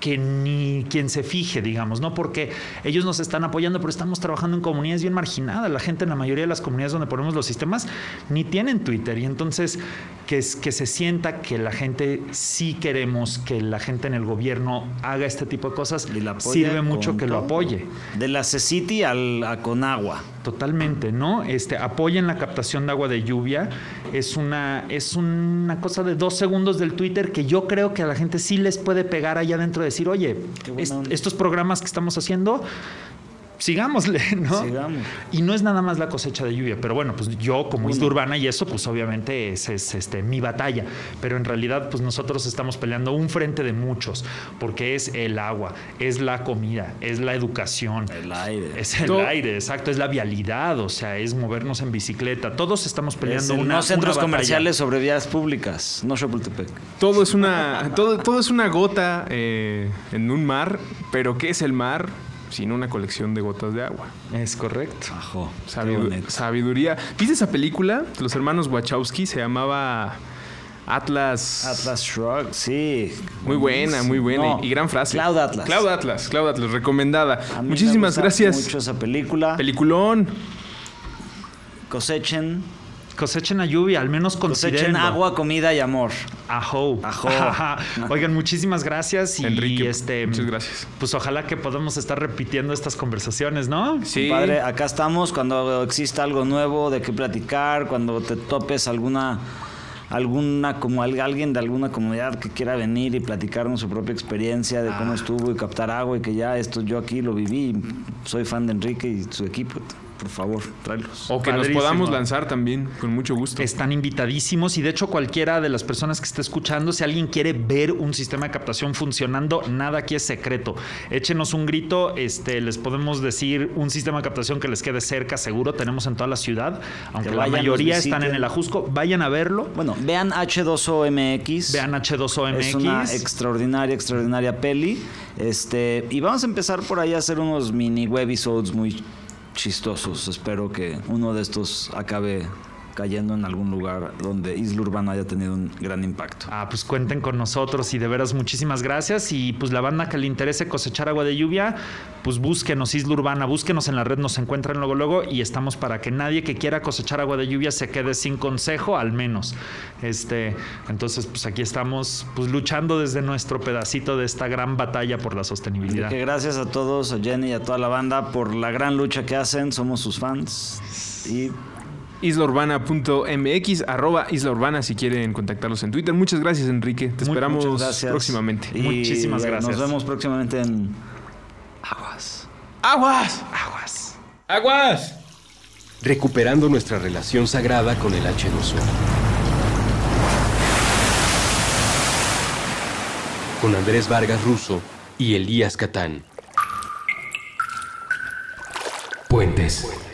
que ni quien se fije, digamos, ¿no? Porque ellos nos están apoyando, pero estamos trabajando en comunidades bien marginadas. La gente en la mayoría de las comunidades donde ponemos los sistemas ni tienen Twitter. Y entonces que, es, que se sienta que la gente sí queremos que la gente en el gobierno haga este tipo de cosas, sirve mucho que lo apoye.
De la CECITI al, a Conagua.
Totalmente, ¿no? Este, apoyen la captación de agua de lluvia. Es una, es una cosa de dos segundos del Twitter que yo creo que a la gente sí les puede pegar allá dentro de decir, oye, estos programas que estamos haciendo sigámosle, ¿no?
Sigamos.
Y no es nada más la cosecha de lluvia, pero bueno, pues yo como isla urbana y eso, pues obviamente es, este, mi batalla, pero en realidad pues nosotros estamos peleando un frente de muchos, porque es el agua, es la comida, es la educación.
El aire.
Es el aire, exacto, es la vialidad, o sea, es movernos en bicicleta, todos estamos peleando
es
una,
No centros comerciales sobre vías públicas, no Chapultepec.
Todo es una, todo, todo es una gota eh, en un mar, pero ¿qué es el mar? Sino una colección de gotas de agua.
Es correcto.
Ajo,
sabiduría. ¿Viste esa película? Los hermanos Wachowski se llamaba Atlas.
Atlas Shrug, sí.
Muy buena, muy buena. y, gran frase.
Cloud Atlas.
Cloud Atlas, Cloud Atlas, recomendada. Muchísimas gracias.
Mucho esa película.
Peliculón.
Cosechen
cosechen a lluvia, al menos
cosechen agua, comida y amor.
Ajo.
Ajo.
Oigan, muchísimas gracias y
Enrique,
este
muchas gracias.
Pues ojalá que podamos estar repitiendo estas conversaciones, ¿no?
Sí. Padre, acá estamos cuando exista algo nuevo de qué platicar, cuando te topes alguna alguna como alguien de alguna comunidad que quiera venir y platicarnos su propia experiencia de cómo estuvo y captar agua y que ya esto yo aquí lo viví, soy fan de Enrique y su equipo por favor, tráelos.
O que nos podamos lanzar también, con mucho gusto.
Están invitadísimos y de hecho cualquiera de las personas que esté escuchando, si alguien quiere ver un sistema de captación funcionando, nada aquí es secreto. Échenos un grito, este, les podemos decir un sistema de captación que les quede cerca, seguro, tenemos en toda la ciudad, aunque la mayoría están en el Ajusco, vayan a verlo.
Bueno, vean H2OMX.
Vean H2OMX.
Es una extraordinaria, extraordinaria peli. Este, y vamos a empezar por ahí a hacer unos mini webisodes muy chistosos. Espero que uno de estos acabe cayendo en algún lugar donde Isla Urbana haya tenido un gran impacto.
Ah, pues cuenten con nosotros y de veras muchísimas gracias. Y pues la banda que le interese cosechar agua de lluvia, pues búsquenos Isla Urbana, búsquenos en la red, nos encuentran luego luego y estamos para que nadie que quiera cosechar agua de lluvia se quede sin consejo, al menos. Este, entonces, pues aquí estamos pues luchando desde nuestro pedacito de esta gran batalla por la sostenibilidad.
Que gracias a todos, a Jenny y a toda la banda por la gran lucha que hacen, somos sus fans y
islaurbana.mx, arroba islaurbana si quieren contactarlos en Twitter. Muchas gracias, Enrique. Te esperamos próximamente.
Muchísimas gracias.
Nos vemos próximamente en
Aguas. Aguas.
Aguas.
Aguas.
Recuperando nuestra relación sagrada con el H2O. Con Andrés Vargas Russo y Elías Catán. Puentes.